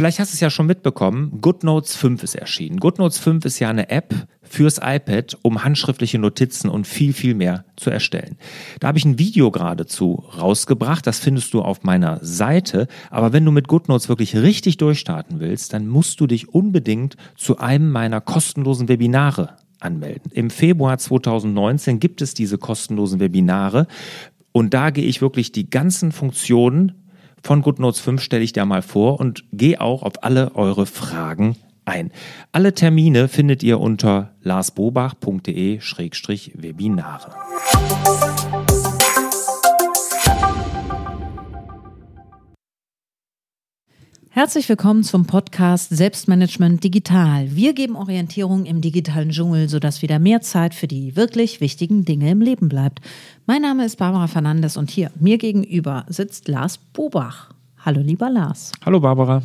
Vielleicht hast du es ja schon mitbekommen, GoodNotes 5 ist erschienen. GoodNotes 5 ist ja eine App fürs iPad, um handschriftliche Notizen und viel, viel mehr zu erstellen. Da habe ich ein Video geradezu rausgebracht, das findest du auf meiner Seite. Aber wenn du mit GoodNotes wirklich richtig durchstarten willst, dann musst du dich unbedingt zu einem meiner kostenlosen Webinare anmelden. Im Februar 2019 gibt es diese kostenlosen Webinare und da gehe ich wirklich die ganzen Funktionen von GoodNotes 5 stelle ich dir mal vor und gehe auch auf alle eure Fragen ein. Alle Termine findet ihr unter larsbobach.de-webinare. Herzlich willkommen zum Podcast Selbstmanagement Digital. Wir geben Orientierung im digitalen Dschungel, sodass wieder mehr Zeit für die wirklich wichtigen Dinge im Leben bleibt. Mein Name ist Barbara Fernandes und hier mir gegenüber sitzt Lars Bobach. Hallo lieber Lars. Hallo Barbara.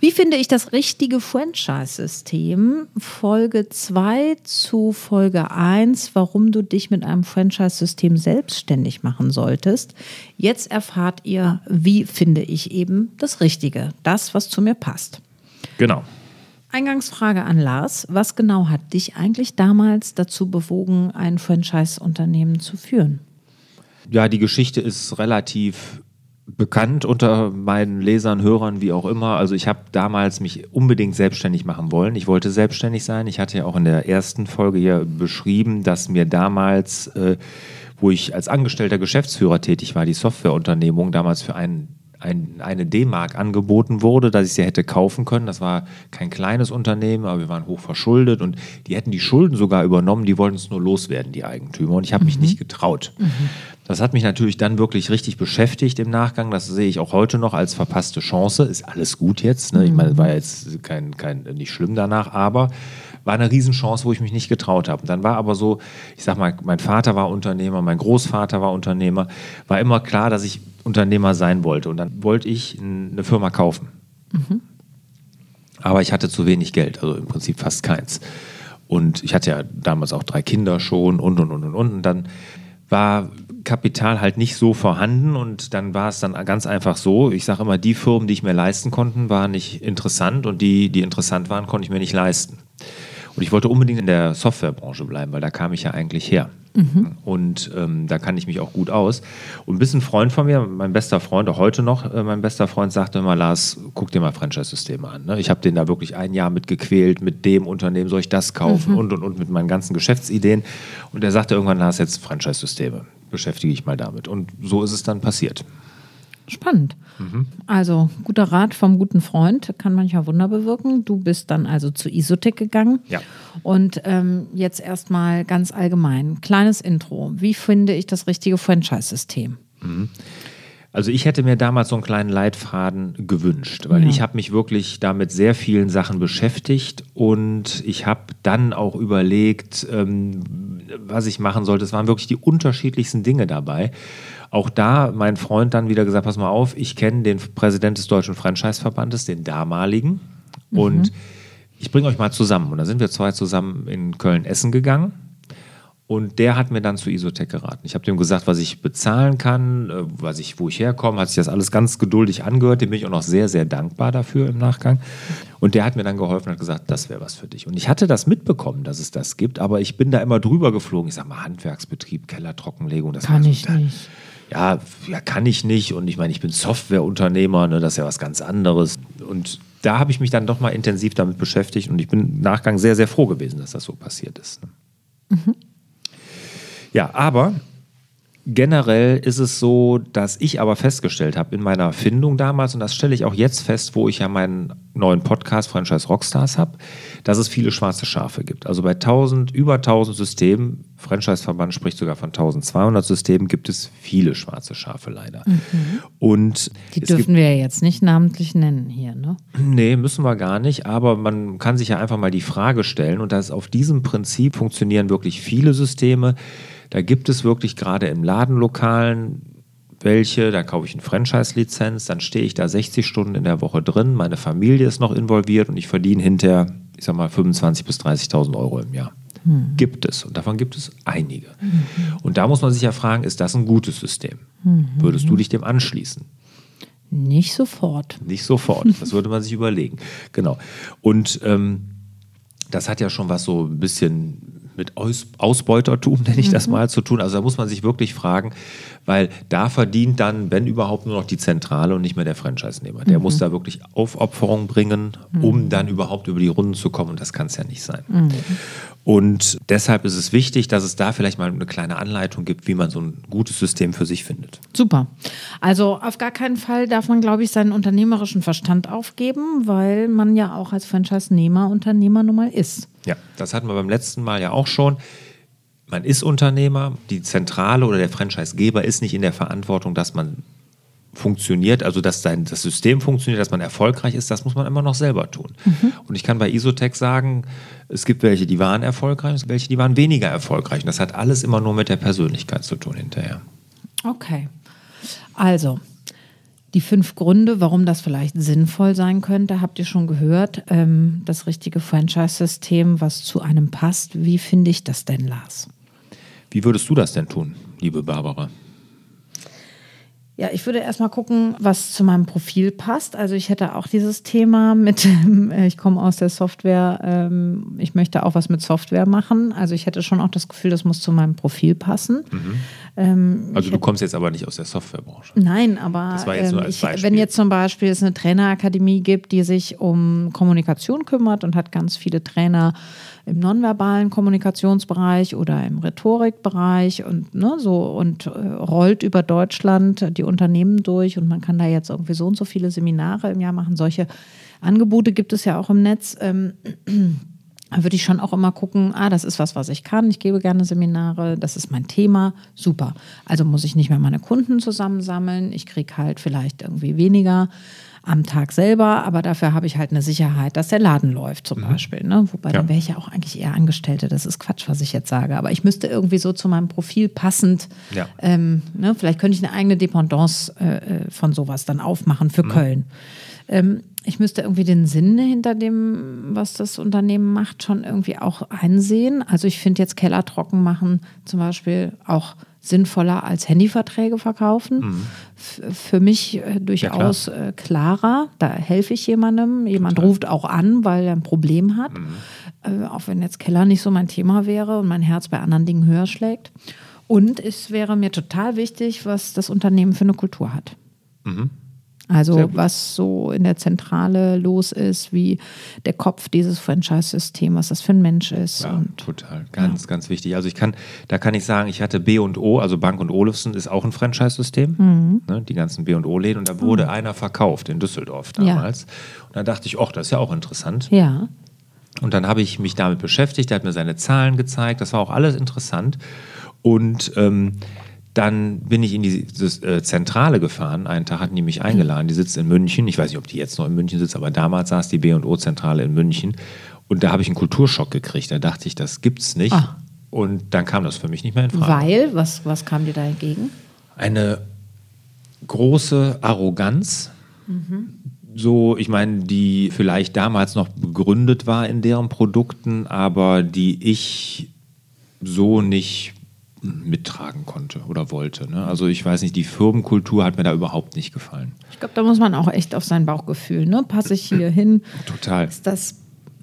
Wie finde ich das richtige Franchise-System? Folge 2 zu Folge 1, warum du dich mit einem Franchise-System selbstständig machen solltest. Jetzt erfahrt ihr, wie finde ich eben das Richtige, das, was zu mir passt. Genau. Eingangsfrage an Lars. Was genau hat dich eigentlich damals dazu bewogen, ein Franchise-Unternehmen zu führen? Ja, die Geschichte ist relativ bekannt unter meinen Lesern, Hörern, wie auch immer. Also ich habe damals mich unbedingt selbstständig machen wollen. Ich wollte selbstständig sein. Ich hatte ja auch in der ersten Folge hier beschrieben, dass mir damals, äh, wo ich als angestellter Geschäftsführer tätig war, die Softwareunternehmung damals für einen ein, eine D-Mark angeboten wurde, dass ich sie hätte kaufen können. Das war kein kleines Unternehmen, aber wir waren hoch verschuldet und die hätten die Schulden sogar übernommen. Die wollten es nur loswerden, die Eigentümer. Und ich habe mhm. mich nicht getraut. Mhm. Das hat mich natürlich dann wirklich richtig beschäftigt im Nachgang. Das sehe ich auch heute noch als verpasste Chance. Ist alles gut jetzt. Ne? Ich meine, war jetzt kein, kein, nicht schlimm danach, aber war eine Riesenchance, wo ich mich nicht getraut habe. Dann war aber so, ich sag mal, mein Vater war Unternehmer, mein Großvater war Unternehmer, war immer klar, dass ich Unternehmer sein wollte. Und dann wollte ich eine Firma kaufen. Mhm. Aber ich hatte zu wenig Geld, also im Prinzip fast keins. Und ich hatte ja damals auch drei Kinder schon und und und und und. Und dann war Kapital halt nicht so vorhanden und dann war es dann ganz einfach so. Ich sage immer, die Firmen, die ich mir leisten konnte, waren nicht interessant und die, die interessant waren, konnte ich mir nicht leisten. Und ich wollte unbedingt in der Softwarebranche bleiben, weil da kam ich ja eigentlich her. Mhm. Und ähm, da kann ich mich auch gut aus. Und bis ein Freund von mir, mein bester Freund, auch heute noch, äh, mein bester Freund, sagte immer, Lars, guck dir mal Franchise-Systeme an. Ne? Ich habe den da wirklich ein Jahr mit gequält, mit dem Unternehmen soll ich das kaufen mhm. und, und, und mit meinen ganzen Geschäftsideen. Und er sagte irgendwann, Lars, jetzt Franchise-Systeme, beschäftige ich mal damit. Und so ist es dann passiert. Spannend. Mhm. Also guter Rat vom guten Freund kann manchmal Wunder bewirken. Du bist dann also zu Isotec gegangen. Ja. Und ähm, jetzt erstmal ganz allgemein, kleines Intro. Wie finde ich das richtige Franchise-System? Mhm. Also ich hätte mir damals so einen kleinen Leitfaden gewünscht, weil ja. ich habe mich wirklich da mit sehr vielen Sachen beschäftigt und ich habe dann auch überlegt, ähm, was ich machen sollte. Es waren wirklich die unterschiedlichsten Dinge dabei. Auch da mein Freund dann wieder gesagt, pass mal auf, ich kenne den Präsident des Deutschen Franchise-Verbandes, den damaligen, mhm. und ich bringe euch mal zusammen. Und da sind wir zwei zusammen in Köln essen gegangen. Und der hat mir dann zu Isotec geraten. Ich habe dem gesagt, was ich bezahlen kann, äh, was ich, wo ich herkomme, hat sich das alles ganz geduldig angehört. Dem bin ich auch noch sehr, sehr dankbar dafür im Nachgang. Und der hat mir dann geholfen und hat gesagt, das wäre was für dich. Und ich hatte das mitbekommen, dass es das gibt, aber ich bin da immer drüber geflogen. Ich sage mal, Handwerksbetrieb, Kellertrockenlegung, das kann ich nicht ja, ja, kann ich nicht. Und ich meine, ich bin Softwareunternehmer, ne, das ist ja was ganz anderes. Und da habe ich mich dann doch mal intensiv damit beschäftigt und ich bin im Nachgang sehr, sehr froh gewesen, dass das so passiert ist. Ne. Mhm. Ja, aber generell ist es so, dass ich aber festgestellt habe in meiner Findung damals, und das stelle ich auch jetzt fest, wo ich ja meinen neuen Podcast Franchise Rockstars habe, dass es viele schwarze Schafe gibt. Also bei 1000, über 1000 Systemen, Franchise-Verband spricht sogar von 1200 Systemen, gibt es viele schwarze Schafe leider. Mhm. Und Die dürfen wir ja jetzt nicht namentlich nennen hier, ne? Nee, müssen wir gar nicht, aber man kann sich ja einfach mal die Frage stellen, und dass auf diesem Prinzip funktionieren wirklich viele Systeme. Da gibt es wirklich gerade im Ladenlokalen welche, da kaufe ich eine Franchise-Lizenz, dann stehe ich da 60 Stunden in der Woche drin, meine Familie ist noch involviert und ich verdiene hinterher, ich sag mal, 25.000 bis 30.000 Euro im Jahr. Hm. Gibt es und davon gibt es einige. Mhm. Und da muss man sich ja fragen, ist das ein gutes System? Mhm. Würdest du dich dem anschließen? Nicht sofort. Nicht sofort. Das würde man sich überlegen. Genau. Und ähm, das hat ja schon was so ein bisschen mit Aus Ausbeutertum, nenne ich das mal, zu tun. Also da muss man sich wirklich fragen, weil da verdient dann, wenn überhaupt, nur noch die Zentrale und nicht mehr der Franchise-Nehmer. Der muss da wirklich Aufopferung bringen, um dann überhaupt über die Runden zu kommen und das kann es ja nicht sein. Und deshalb ist es wichtig, dass es da vielleicht mal eine kleine Anleitung gibt, wie man so ein gutes System für sich findet. Super. Also auf gar keinen Fall darf man, glaube ich, seinen unternehmerischen Verstand aufgeben, weil man ja auch als Franchise-Nehmer Unternehmer nun mal ist. Ja, das hatten wir beim letzten Mal ja auch schon. Man ist Unternehmer, die Zentrale oder der Franchisegeber ist nicht in der Verantwortung, dass man funktioniert, also dass sein, das System funktioniert, dass man erfolgreich ist, das muss man immer noch selber tun. Und ich kann bei Isotech sagen, es gibt welche, die waren erfolgreich, und es gibt welche, die waren weniger erfolgreich. Und das hat alles immer nur mit der Persönlichkeit zu tun hinterher. Okay. Also, die fünf Gründe, warum das vielleicht sinnvoll sein könnte, habt ihr schon gehört. Ähm, das richtige Franchise-System, was zu einem passt. Wie finde ich das denn, Lars? Wie würdest du das denn tun, liebe Barbara? Ja, ich würde erstmal gucken, was zu meinem Profil passt. Also ich hätte auch dieses Thema mit, äh, ich komme aus der Software, ähm, ich möchte auch was mit Software machen. Also ich hätte schon auch das Gefühl, das muss zu meinem Profil passen. Ähm, Also du kommst jetzt aber nicht aus der Softwarebranche. Nein, aber ähm, ich, wenn jetzt zum Beispiel es eine Trainerakademie gibt, die sich um Kommunikation kümmert und hat ganz viele Trainer im nonverbalen Kommunikationsbereich oder im Rhetorikbereich und ne, so und äh, rollt über Deutschland die Unternehmen durch und man kann da jetzt irgendwie so und so viele Seminare im Jahr machen. Solche Angebote gibt es ja auch im Netz. Ähm, da würde ich schon auch immer gucken, ah, das ist was, was ich kann. Ich gebe gerne Seminare, das ist mein Thema. Super. Also muss ich nicht mehr meine Kunden zusammensammeln. Ich kriege halt vielleicht irgendwie weniger am Tag selber, aber dafür habe ich halt eine Sicherheit, dass der Laden läuft zum Beispiel. Ne? Wobei Ja. dann wäre ich ja auch eigentlich eher Angestellte. Das ist Quatsch, was ich jetzt sage. Aber ich müsste irgendwie so zu meinem Profil passend, Ja. ähm, ne? vielleicht könnte ich eine eigene Dependance äh, äh, von sowas dann aufmachen Mhm. für Köln. Ähm, ich müsste irgendwie den Sinn hinter dem, was das Unternehmen macht, schon irgendwie auch einsehen. Also ich finde jetzt Keller trocken machen zum Beispiel auch sinnvoller als Handyverträge verkaufen. F- Für mich äh, durchaus äh, klarer. Da helfe ich jemandem. Jemand ruft auch an, weil er ein Problem hat. Äh, auch wenn jetzt Keller nicht so mein Thema wäre und mein Herz bei anderen Dingen höher schlägt. Und es wäre mir total wichtig, was das Unternehmen für eine Kultur hat. Sehr Also was so in der Zentrale los ist, wie der Kopf dieses Franchise-Systems, was das für ein Mensch ist. Ja, Und total. Ganz, ganz wichtig. Also ich kann, da kann ich sagen, ich hatte B und O, also Bank und Olufsen ist auch ein Franchise-System, Mhm. ne, die ganzen B und O-Läden. Und da wurde einer verkauft in Düsseldorf damals. Und da dachte ich, ach, das ist ja auch interessant. ja, Und dann habe ich mich damit beschäftigt, er hat mir seine Zahlen gezeigt, das war auch alles interessant. Und ähm, dann bin ich in die äh, Zentrale gefahren. Einen Tag hatten die mich eingeladen. Die sitzt in München. Ich weiß nicht, ob die jetzt noch in München sitzt, aber damals saß die B&O-Zentrale in München. Und da habe ich einen Kulturschock gekriegt. Da dachte ich, das gibt's nicht. Ah. Und dann kam das für mich nicht mehr in Frage. weil, was, was kam dir da entgegen? Eine große Arroganz. So, ich meine, die vielleicht damals noch begründet war in deren Produkten, aber die ich so nicht mittragen konnte oder wollte. Ne? Also ich weiß nicht, die Firmenkultur hat mir da überhaupt nicht gefallen. Ich glaube, da muss man auch echt auf sein Bauchgefühl, ne? Passe ich hier hin? Total. Ist das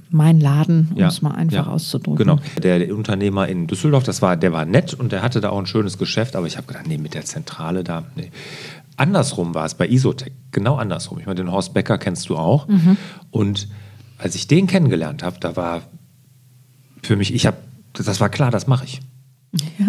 mein Laden, um es mal einfach ja, auszudrücken? Genau. Der, der Unternehmer in Düsseldorf, das war, der war nett und der hatte da auch ein schönes Geschäft, aber ich habe gedacht, nee, mit der Zentrale da, nee. Andersrum war es bei Isotech, genau andersrum. Ich meine, den Horst Becker kennst du auch. Mhm. Und als ich den kennengelernt habe, da war für mich, ich habe, das war klar, das mache ich.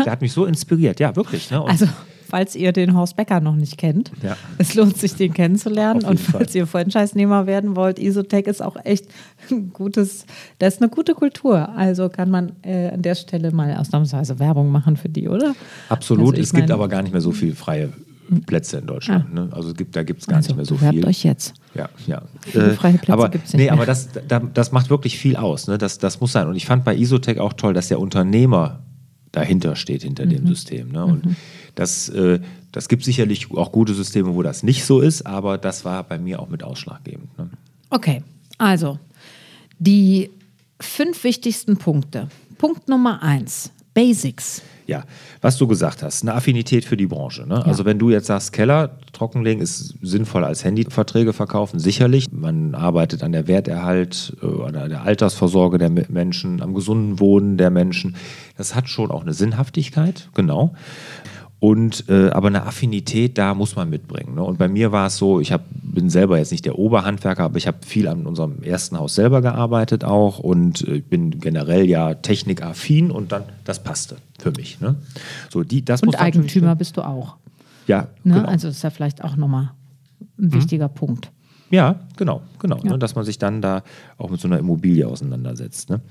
Der hat mich so inspiriert, ja, wirklich. Ne? Also, falls ihr den Horst Becker noch nicht kennt, Ja. es lohnt sich, den kennenzulernen. Und Fall. falls ihr Franchise-Nehmer werden wollt, Isotech ist auch echt ein gutes, das ist eine gute Kultur. Also kann man äh, an der Stelle mal ausnahmsweise Werbung machen für die, oder? absolut, Also es gibt mein- aber gar nicht mehr so viele freie Plätze in Deutschland. Ne? Also gibt, da gibt es gar Also, nicht mehr so viel. euch jetzt. Ja, ja. Viele freie Plätze aber, gibt's nicht nee, mehr. aber das, da, das macht wirklich viel aus. Ne? Das, das muss sein. Und ich fand bei Isotech auch toll, dass der Unternehmer dahinter steht, hinter Mhm. dem System. Ne? Und das, äh, das gibt sicherlich auch gute Systeme, wo das nicht so ist, aber das war bei mir auch mit ausschlaggebend. Ne? Okay, also die fünf wichtigsten Punkte. Punkt Nummer eins, Basics. Ja, was du gesagt hast, eine Affinität für die Branche. Ne? Ja. Also wenn du jetzt sagst, Keller trockenlegen ist sinnvoller als Handyverträge verkaufen, sicherlich. Man arbeitet an der Werterhalt, äh, an der Altersvorsorge der Menschen, am gesunden Wohnen der Menschen. Das hat schon auch eine Sinnhaftigkeit, genau. Und äh, aber eine Affinität da muss man mitbringen. Ne? Und bei mir war es so, ich hab, bin selber jetzt nicht der Oberhandwerker, aber ich habe viel an unserem ersten Haus selber gearbeitet auch und äh, bin generell ja technikaffin und dann das passte für mich. Ne? So die, das und Eigentümer bist du auch. Ja, ne? genau. also ist ja vielleicht auch nochmal ein mhm. wichtiger Punkt. Ja, genau, genau. Ja. Ne, dass man sich dann da auch mit so einer Immobilie auseinandersetzt. Ne?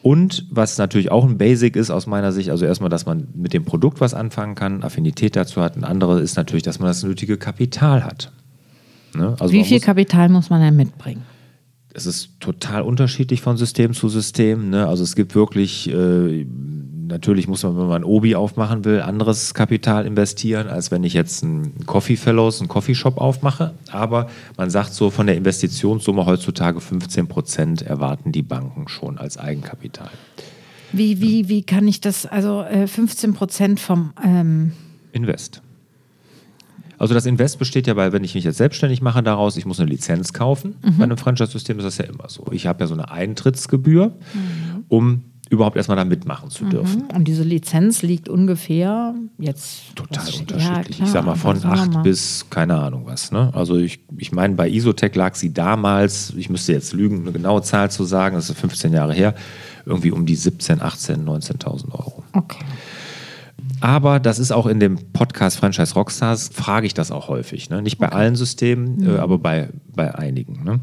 Und was natürlich auch ein Basic ist aus meiner Sicht, also erstmal, dass man mit dem Produkt was anfangen kann, Affinität dazu hat. Ein anderes ist natürlich, dass man das nötige Kapital hat. Ne? Also Wie viel muss, Kapital muss man denn mitbringen? Es ist total unterschiedlich von System zu System. Ne? Also es gibt wirklich äh, natürlich muss man, wenn man ein Obi aufmachen will, anderes Kapital investieren, als wenn ich jetzt einen Coffee Fellows, einen Coffeeshop aufmache. Aber man sagt so, von der Investitionssumme heutzutage 15 Prozent erwarten die Banken schon als Eigenkapital. Wie, wie, wie kann ich das, also 15 äh, Prozent vom ähm Invest. Also das Invest besteht ja bei, wenn ich mich jetzt selbstständig mache daraus, ich muss eine Lizenz kaufen. Mhm. Bei einem Franchise-System ist das ja immer so. Ich habe ja so eine Eintrittsgebühr, mhm. um überhaupt erstmal da mitmachen zu dürfen. Mhm. Und diese Lizenz liegt ungefähr jetzt. Total was, unterschiedlich. Ja, ich sag mal von acht bis keine Ahnung was. Ne? Also ich, ich meine, bei Isotech lag sie damals, ich müsste jetzt lügen, eine genaue Zahl zu sagen, das ist 15 Jahre her, irgendwie um die 17, 18, 19.000 Euro. Okay. Aber das ist auch in dem Podcast Franchise Rockstars, frage ich das auch häufig. Ne? Nicht bei okay. allen Systemen, mhm. äh, aber bei, bei einigen. Ne?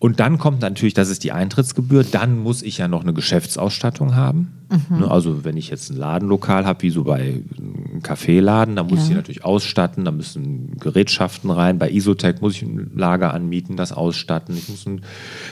Und dann kommt natürlich, das ist die Eintrittsgebühr, dann muss ich ja noch eine Geschäftsausstattung haben. Mhm. Ne, also wenn ich jetzt ein Ladenlokal habe, wie so bei einem Kaffeeladen, dann muss ja. ich natürlich ausstatten, da müssen Gerätschaften rein. Bei Isotech muss ich ein Lager anmieten, das ausstatten. Ein,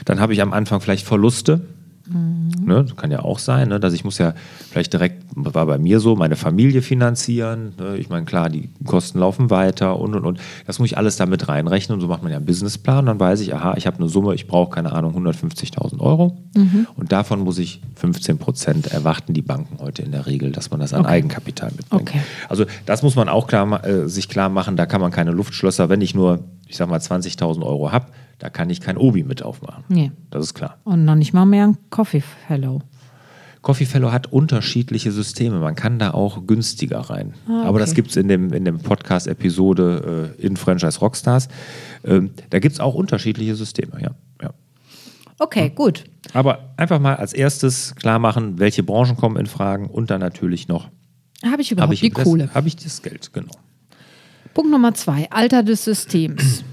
dann habe ich am Anfang vielleicht Verluste, Mhm. Ne, kann ja auch sein, ne, dass ich muss ja vielleicht direkt, war bei mir so, meine Familie finanzieren. Ne, ich meine, klar, die Kosten laufen weiter und und und. Das muss ich alles damit reinrechnen und so macht man ja einen Businessplan. Dann weiß ich, aha, ich habe eine Summe, ich brauche keine Ahnung, 150.000 Euro mhm. und davon muss ich 15 Prozent erwarten die Banken heute in der Regel, dass man das an okay. Eigenkapital mitbringt. Okay. Also das muss man auch klar, äh, sich klar machen, da kann man keine Luftschlösser, wenn ich nur, ich sag mal, 20.000 Euro habe, da kann ich kein Obi mit aufmachen. Nee. Das ist klar. Und noch nicht mal mehr ein Coffee Fellow. Coffee Fellow hat unterschiedliche Systeme. Man kann da auch günstiger rein. Ah, okay. Aber das gibt es in dem, in dem Podcast-Episode äh, in Franchise Rockstars. Ähm, da gibt es auch unterschiedliche Systeme, ja. ja. Okay, gut. Aber einfach mal als erstes klar machen, welche Branchen kommen in Fragen und dann natürlich noch. Habe ich überhaupt hab ich die Kohle? Habe ich das Geld, genau. Punkt Nummer zwei, Alter des Systems.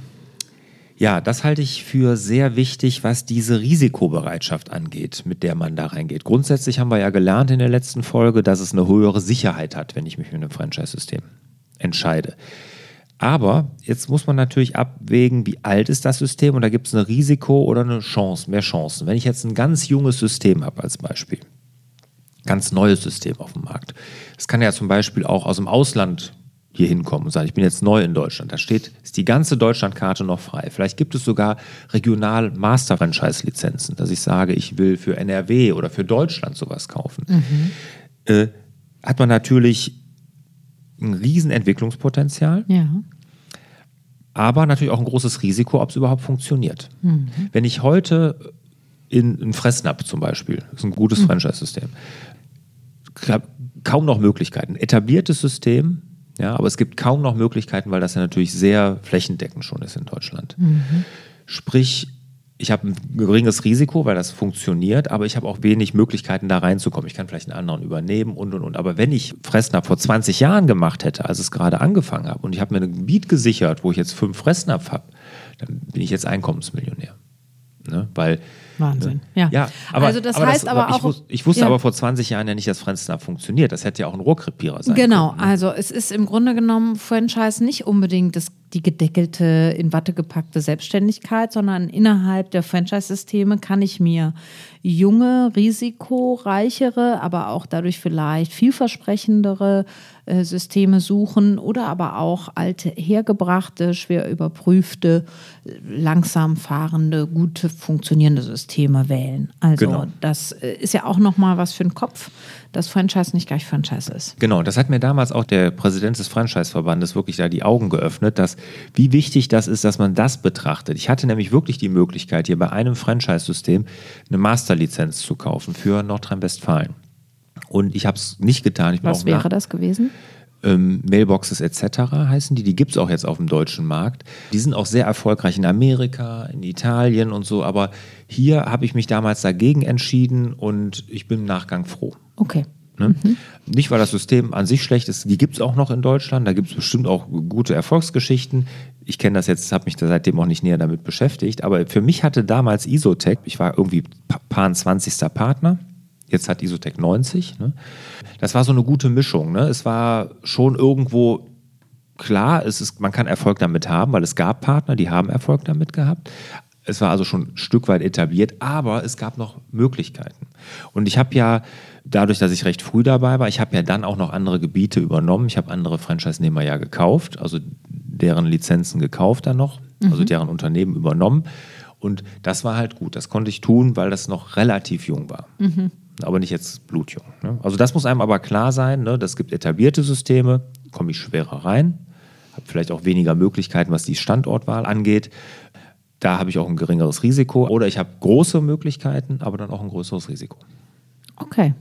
Ja, das halte ich für sehr wichtig, was diese Risikobereitschaft angeht, mit der man da reingeht. Grundsätzlich haben wir ja gelernt in der letzten Folge, dass es eine höhere Sicherheit hat, wenn ich mich für ein Franchise-System entscheide. Aber jetzt muss man natürlich abwägen, wie alt ist das System und da gibt es eine Risiko oder eine Chance, mehr Chancen. Wenn ich jetzt ein ganz junges System habe als Beispiel, ganz neues System auf dem Markt, das kann ja zum Beispiel auch aus dem Ausland hier hinkommen und sagen, ich bin jetzt neu in Deutschland. Da steht, ist die ganze Deutschlandkarte noch frei. Vielleicht gibt es sogar regional Master-Franchise-Lizenzen, dass ich sage, ich will für NRW oder für Deutschland sowas kaufen. Mhm. Äh, hat man natürlich ein riesen Entwicklungspotenzial. Ja. Aber natürlich auch ein großes Risiko, ob es überhaupt funktioniert. Mhm. Wenn ich heute in, in Fressnapf zum Beispiel, das ist ein gutes mhm. Franchise-System, kaum noch Möglichkeiten. Etabliertes System, ja, aber es gibt kaum noch Möglichkeiten, weil das ja natürlich sehr flächendeckend schon ist in Deutschland. Mhm. Sprich, ich habe ein geringes Risiko, weil das funktioniert, aber ich habe auch wenig Möglichkeiten, da reinzukommen. Ich kann vielleicht einen anderen übernehmen und und und. Aber wenn ich Fressnapf vor 20 Jahren gemacht hätte, als es gerade angefangen habe, und ich habe mir ein Gebiet gesichert, wo ich jetzt fünf Fressnapf habe, dann bin ich jetzt Einkommensmillionär. Ne? Weil Wahnsinn. Ja. ja aber, also das aber heißt das, aber auch. Ich, wus, ich wusste ja. aber vor 20 Jahren ja nicht, dass Franzsnap funktioniert. Das hätte ja auch ein Rohrkrepierer sein genau. können. Genau. Ne? Also es ist im Grunde genommen Franchise nicht unbedingt das, die gedeckelte, in Watte gepackte Selbstständigkeit, sondern innerhalb der Franchise-Systeme kann ich mir junge, risikoreichere, aber auch dadurch vielleicht vielversprechendere äh, Systeme suchen oder aber auch alte, hergebrachte, schwer überprüfte, langsam fahrende, gut funktionierende Systeme Franchise-Systeme wählen. Also Genau. das äh, ist ja auch nochmal was für den Kopf, dass Franchise nicht gleich Franchise ist. Genau, das hat mir damals auch der Präsident des Franchise-Verbandes wirklich da die Augen geöffnet, dass wie wichtig das ist, dass man das betrachtet. Ich hatte nämlich wirklich die Möglichkeit, hier bei einem Franchise-System eine Masterlizenz zu kaufen für Nordrhein-Westfalen. Und ich habe es nicht getan. Ich bin Was auch wäre das gewesen? Ähm, Mailboxes etc. heißen die. Die gibt es auch jetzt auf dem deutschen Markt. Die sind auch sehr erfolgreich in Amerika, in Italien und so. Aber hier habe ich mich damals dagegen entschieden und ich bin im Nachgang froh. Okay. Ne? Nicht, weil das System an sich schlecht ist, die gibt es auch noch in Deutschland, da gibt es bestimmt auch gute Erfolgsgeschichten. Ich kenne das jetzt, habe mich da seitdem auch nicht näher damit beschäftigt, aber für mich hatte damals Isotech, ich war irgendwie pa- paar 20. Partner, jetzt hat Isotech 90. Ne? Das war so eine gute Mischung. Ne? Es war schon irgendwo klar, es ist, man kann Erfolg damit haben, weil es gab Partner, die haben Erfolg damit gehabt. Es war also schon ein Stück weit etabliert, aber es gab noch Möglichkeiten. Und ich habe ja, dadurch, dass ich recht früh dabei war, ich habe ja dann auch noch andere Gebiete übernommen. Ich habe andere Franchise-Nehmer ja gekauft, also deren Lizenzen gekauft dann noch, also deren Unternehmen übernommen. Und das war halt gut. Das konnte ich tun, weil das noch relativ jung war. Aber nicht jetzt blutjung. Ne? Also das muss einem aber klar sein. Ne? Das gibt etablierte Systeme, komme ich schwerer rein, habe vielleicht auch weniger Möglichkeiten, was die Standortwahl angeht. Da habe ich auch ein geringeres Risiko. Oder ich habe große Möglichkeiten, aber dann auch ein größeres Risiko. Okay.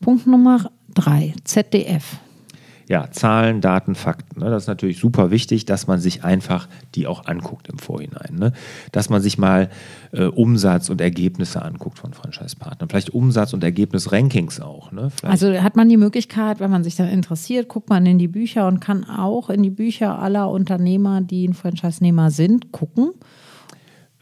Punkt Nummer drei, ZDF. Ja, Zahlen, Daten, Fakten. Ne? Das ist natürlich super wichtig, dass man sich einfach die auch anguckt im Vorhinein. Ne? Dass man sich mal äh, Umsatz und Ergebnisse anguckt von Franchise-Partnern. Vielleicht Umsatz- und Ergebnis-Rankings auch. Ne? Also hat man die Möglichkeit, wenn man sich dann interessiert, guckt man in die Bücher und kann auch in die Bücher aller Unternehmer, die ein Franchise-Nehmer sind, gucken.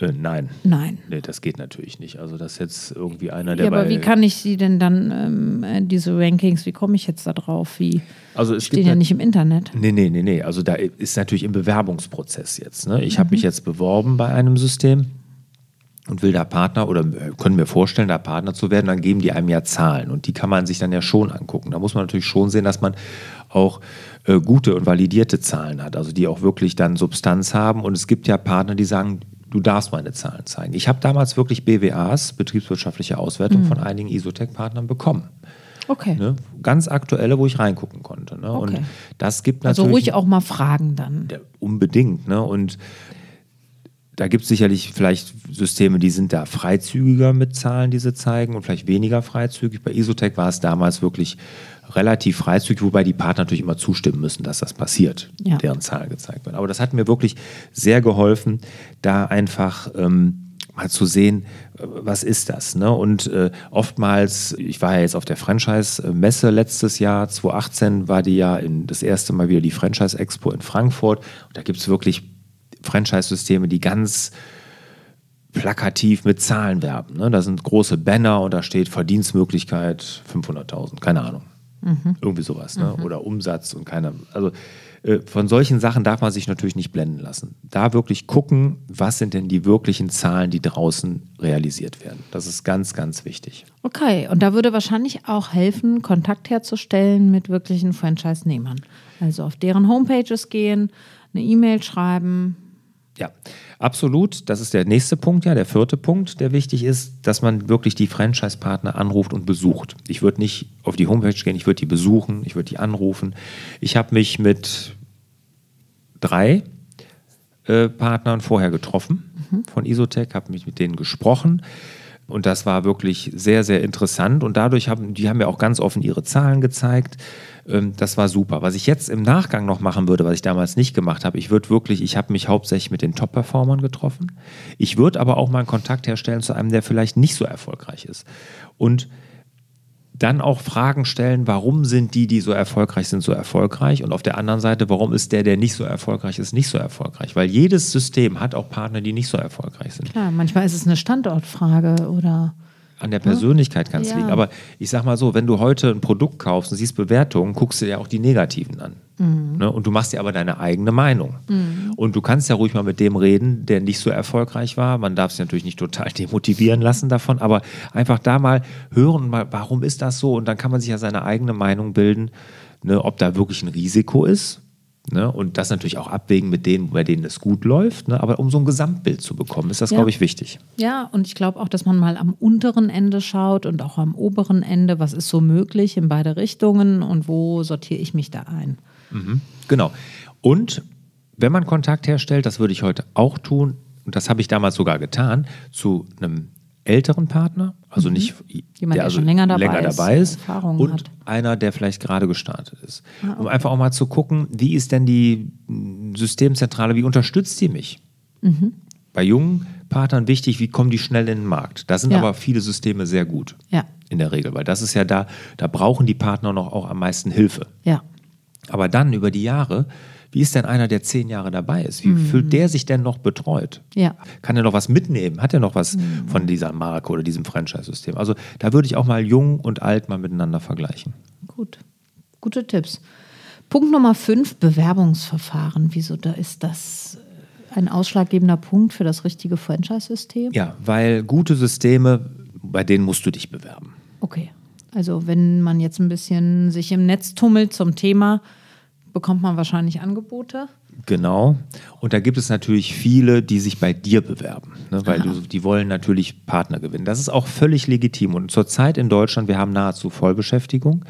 Äh, nein. Nein. Nee, das geht natürlich nicht. Also, das ist jetzt irgendwie einer, der Ja, aber wie kann ich sie denn dann, ähm, äh, diese Rankings, wie komme ich jetzt da drauf? Wie Also, es stehen ja nicht im Internet. Nee, nee, nee, nee. Also da ist natürlich im Bewerbungsprozess jetzt. Ne? Ich habe mich jetzt beworben bei einem System und will da Partner oder äh, können mir vorstellen, da Partner zu werden, dann geben die einem ja Zahlen und die kann man sich dann ja schon angucken. Da muss man natürlich schon sehen, dass man auch äh, gute und validierte Zahlen hat, also die auch wirklich dann Substanz haben. Und es gibt ja Partner, die sagen, du darfst meine Zahlen zeigen. Ich habe damals wirklich BWAs, betriebswirtschaftliche Auswertung, von einigen Isotech-Partnern bekommen. Okay. Ne? Ganz aktuelle, wo ich reingucken konnte. Ne? Und Okay. das gibt Also natürlich ruhig auch mal fragen dann. unbedingt. Ne? Und da gibt es sicherlich vielleicht Systeme, die sind da freizügiger mit Zahlen, die sie zeigen und vielleicht weniger freizügig. Bei Isotech war es damals wirklich relativ freizügig, wobei die Partner natürlich immer zustimmen müssen, dass das passiert, Ja. deren Zahlen gezeigt werden. Aber das hat mir wirklich sehr geholfen, da einfach ähm, mal zu sehen, äh, was ist das? Ne? Und äh, oftmals, ich war ja jetzt auf der Franchise-Messe letztes Jahr, 2018 war die ja in, das erste Mal wieder die Franchise-Expo in Frankfurt. Und da gibt es wirklich Franchise-Systeme, die ganz plakativ mit Zahlen werben. Ne? Da sind große Banner und da steht Verdienstmöglichkeit 500.000, keine Ahnung. Irgendwie sowas. Ne? Oder Umsatz und keine. Also äh, von solchen Sachen darf man sich natürlich nicht blenden lassen. Da wirklich gucken, was sind denn die wirklichen Zahlen, die draußen realisiert werden. Das ist ganz, ganz wichtig. Okay, und da würde wahrscheinlich auch helfen, Kontakt herzustellen mit wirklichen Franchise-Nehmern. Also auf deren Homepages gehen, eine E-Mail schreiben. Ja, absolut. Das ist der nächste Punkt, ja, der vierte Punkt, der wichtig ist, dass man wirklich die Franchise-Partner anruft und besucht. Ich würde nicht auf die Homepage gehen, ich würde die besuchen, ich würde die anrufen. Ich habe mich mit drei äh, Partnern vorher getroffen von Isotech, habe mich mit denen gesprochen. Und das war wirklich sehr, sehr interessant. Und dadurch haben, die haben mir auch ganz offen ihre Zahlen gezeigt. Ähm, Das war super. Was ich jetzt im Nachgang noch machen würde, was ich damals nicht gemacht habe, ich würde wirklich, ich habe mich hauptsächlich mit den Top-Performern getroffen. Ich würde aber auch mal einen Kontakt herstellen zu einem, der vielleicht nicht so erfolgreich ist. Und dann auch Fragen stellen, warum sind die, die so erfolgreich sind, so erfolgreich? Und auf der anderen Seite, warum ist der, der nicht so erfolgreich ist, nicht so erfolgreich? Weil jedes System hat auch Partner, die nicht so erfolgreich sind. Klar, manchmal ist es eine Standortfrage oder An der Persönlichkeit kann es Ja. liegen. Aber ich sag mal so, wenn du heute ein Produkt kaufst und siehst Bewertungen, guckst du dir auch die negativen an. Ne? Und du machst dir aber deine eigene Meinung. Und du kannst ja ruhig mal mit dem reden, der nicht so erfolgreich war. Man darf sich natürlich nicht total demotivieren lassen davon, aber einfach da mal hören, mal, warum ist das so? Und dann kann man sich ja seine eigene Meinung bilden, ne? ob da wirklich ein Risiko ist. Ne? Und das natürlich auch abwägen mit denen, bei denen es gut läuft. Ne? Aber um so ein Gesamtbild zu bekommen, ist das, Ja. glaube ich, wichtig. Ja, und ich glaube auch, dass man mal am unteren Ende schaut und auch am oberen Ende, was ist so möglich in beide Richtungen und wo sortiere ich mich da ein. Genau. Und wenn man Kontakt herstellt, das würde ich heute auch tun, und das habe ich damals sogar getan, zu einem älteren Partner, also nicht Mhm. Jemand, der also schon länger dabei ist, dabei ist und hat. einer, der vielleicht gerade gestartet ist. Ah, Um einfach auch mal zu gucken, wie ist denn die mh, Systemzentrale, wie unterstützt die mich? Mhm. Bei jungen Partnern wichtig, wie kommen die schnell in den Markt? Da sind Ja. aber viele Systeme sehr gut. Ja. In der Regel, weil das ist ja da, da brauchen die Partner noch auch am meisten Hilfe. Ja. Aber dann über die Jahre, wie ist denn einer, der zehn Jahre dabei ist? Wie fühlt der sich denn noch betreut? Ja. Kann er noch was mitnehmen? Hat er noch was von dieser Marke oder diesem Franchise-System? Also da würde ich auch mal jung und alt mal miteinander vergleichen. Gut. Gute Tipps. Punkt Nummer fünf, Bewerbungsverfahren. Wieso da ist das ein ausschlaggebender Punkt für das richtige Franchise-System? Ja, weil gute Systeme, bei denen musst du dich bewerben. Okay. Also wenn man jetzt ein bisschen sich im Netz tummelt zum Thema, bekommt man wahrscheinlich Angebote. Genau. Und da gibt es natürlich viele, die sich bei dir bewerben, ne, weil du, die wollen natürlich Partner gewinnen. Das ist auch völlig legitim. Und zurzeit in Deutschland, wir haben nahezu Vollbeschäftigung,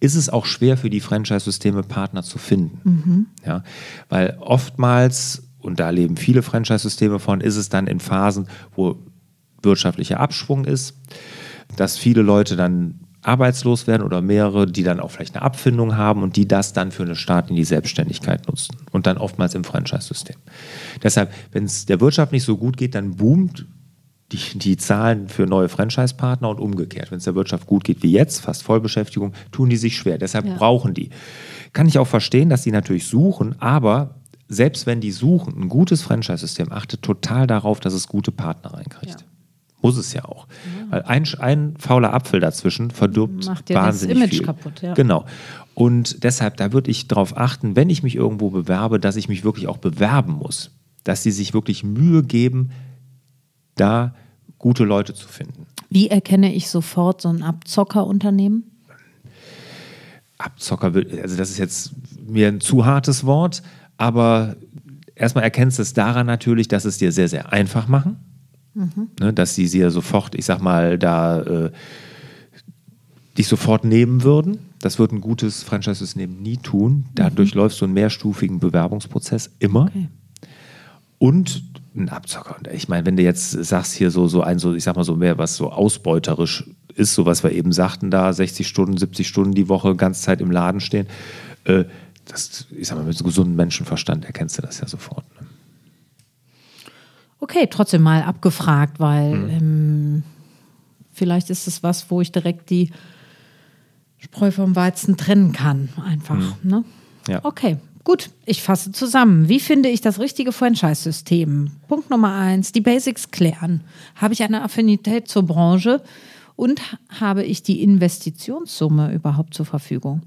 ist es auch schwer für die Franchise-Systeme Partner zu finden. Ja, weil oftmals, und da leben viele Franchise-Systeme von, ist es dann in Phasen, wo wirtschaftlicher Abschwung ist, dass viele Leute dann arbeitslos werden oder mehrere, die dann auch vielleicht eine Abfindung haben und die das dann für eine Start in die Selbstständigkeit nutzen und dann oftmals im Franchise-System. Deshalb, wenn es der Wirtschaft nicht so gut geht, dann boomt die, die Zahlen für neue Franchise-Partner und umgekehrt. Wenn es der Wirtschaft gut geht wie jetzt, fast Vollbeschäftigung, tun die sich schwer. Deshalb Ja. brauchen die. Kann ich auch verstehen, dass die natürlich suchen, aber selbst wenn die suchen, ein gutes Franchise-System achtet total darauf, dass es gute Partner reinkriegt. Ja. Muss es ja auch. Weil ein, ein fauler Apfel dazwischen verdirbt Macht dir das wahnsinnig Image viel. kaputt, ja. Genau. Und deshalb, da würde ich darauf achten, wenn ich mich irgendwo bewerbe, dass ich mich wirklich auch bewerben muss. Dass die sich wirklich Mühe geben, da gute Leute zu finden. Wie erkenne ich sofort so ein Abzockerunternehmen? Abzocker, also das ist jetzt mir ein zu hartes Wort, aber erstmal erkennst du es daran natürlich, dass es dir sehr, sehr einfach machen. Ne, dass sie dir sofort, ich sag mal, da äh, dich sofort nehmen würden. Das wird ein gutes Franchise-System nie tun. Da durchläufst du einen mehrstufigen Bewerbungsprozess immer. Okay. Und ein Abzocker. Ich meine, wenn du jetzt sagst, hier so, so ein, so, ich sag mal so mehr, was so ausbeuterisch ist, so was wir eben sagten, da 60 Stunden, 70 Stunden die Woche, ganze Zeit im Laden stehen, äh, das, ich sag mal, mit so gesundem Menschenverstand erkennst du das ja sofort. Ne? Okay, trotzdem mal abgefragt, weil ähm, vielleicht ist es was, wo ich direkt die Spreu vom Weizen trennen kann. Einfach. Ne? Ja. Okay, gut. Ich fasse zusammen. Wie finde ich das richtige Franchise-System? Punkt Nummer eins, die Basics klären. Habe ich eine Affinität zur Branche und habe ich die Investitionssumme überhaupt zur Verfügung?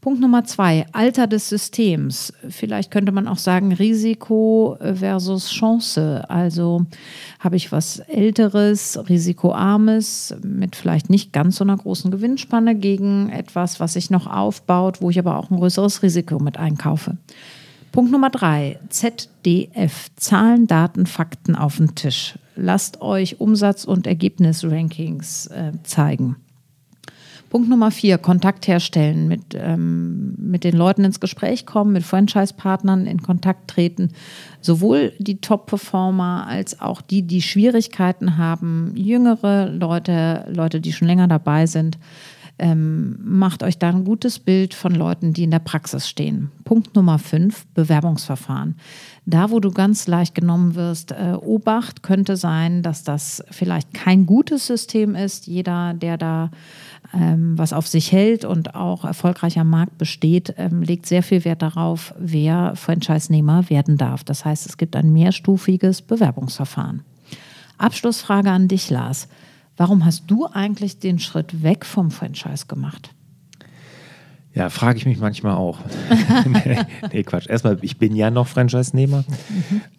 Punkt Nummer zwei, Alter des Systems. Vielleicht könnte man auch sagen Risiko versus Chance. Also habe ich was Älteres, Risikoarmes mit vielleicht nicht ganz so einer großen Gewinnspanne gegen etwas, was sich noch aufbaut, wo ich aber auch ein größeres Risiko mit einkaufe. Punkt Nummer drei, ZDF, Zahlen, Daten, Fakten auf den Tisch. Lasst euch Umsatz- und Ergebnisrankings äh, zeigen. Punkt Nummer vier, Kontakt herstellen, mit, ähm, mit den Leuten ins Gespräch kommen, mit Franchise-Partnern in Kontakt treten. Sowohl die Top-Performer als auch die, die Schwierigkeiten haben, jüngere Leute, Leute, die schon länger dabei sind. Ähm, macht euch da ein gutes Bild von Leuten, die in der Praxis stehen. Punkt Nummer fünf, Bewerbungsverfahren. Da, wo du ganz leicht genommen wirst, äh, Obacht könnte sein, dass das vielleicht kein gutes System ist. Jeder, der da was auf sich hält und auch erfolgreich am Markt besteht, ähm, legt sehr viel Wert darauf, wer Franchise-Nehmer werden darf. Das heißt, es gibt ein mehrstufiges Bewerbungsverfahren. Abschlussfrage an dich, Lars. Warum hast du eigentlich den Schritt weg vom Franchise gemacht? Ja, frage ich mich manchmal auch. nee, nee, Quatsch. Erstmal, ich bin ja noch Franchise-Nehmer.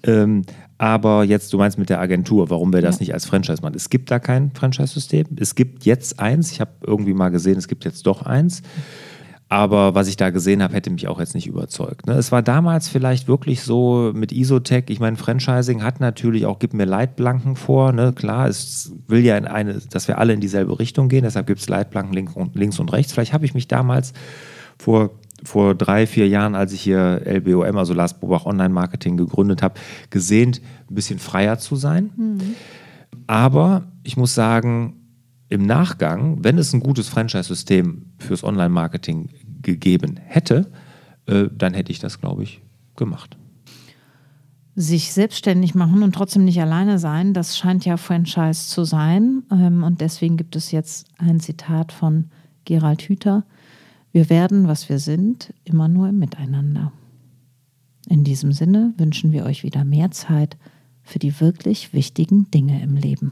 Ähm, aber jetzt, du meinst mit der Agentur, warum wir das Ja. nicht als Franchise machen? Es gibt da kein Franchise-System. Es gibt jetzt eins. Ich habe irgendwie mal gesehen, es gibt jetzt doch eins. Aber was ich da gesehen habe, hätte mich auch jetzt nicht überzeugt. Ne? Es war damals vielleicht wirklich so mit Isotech, ich meine, Franchising hat natürlich auch, gibt mir Leitplanken vor. Ne? Klar, es will ja in eine, dass wir alle in dieselbe Richtung gehen, deshalb gibt es Leitplanken links und, links und rechts. Vielleicht habe ich mich damals vor, vor drei, vier Jahren, als ich hier LBOM, also Lars Bobach Online Marketing gegründet habe, gesehnt, ein bisschen freier zu sein. Mhm. Aber ich muss sagen, im Nachgang, wenn es ein gutes Franchise-System fürs Online-Marketing gegeben hätte, äh, dann hätte ich das, glaube ich, gemacht. Sich selbstständig machen und trotzdem nicht alleine sein, das scheint ja Franchise zu sein. Ähm, und deswegen gibt es jetzt ein Zitat von Gerald Hüther. Wir werden, was wir sind, immer nur im Miteinander. In diesem Sinne wünschen wir euch wieder mehr Zeit für die wirklich wichtigen Dinge im Leben.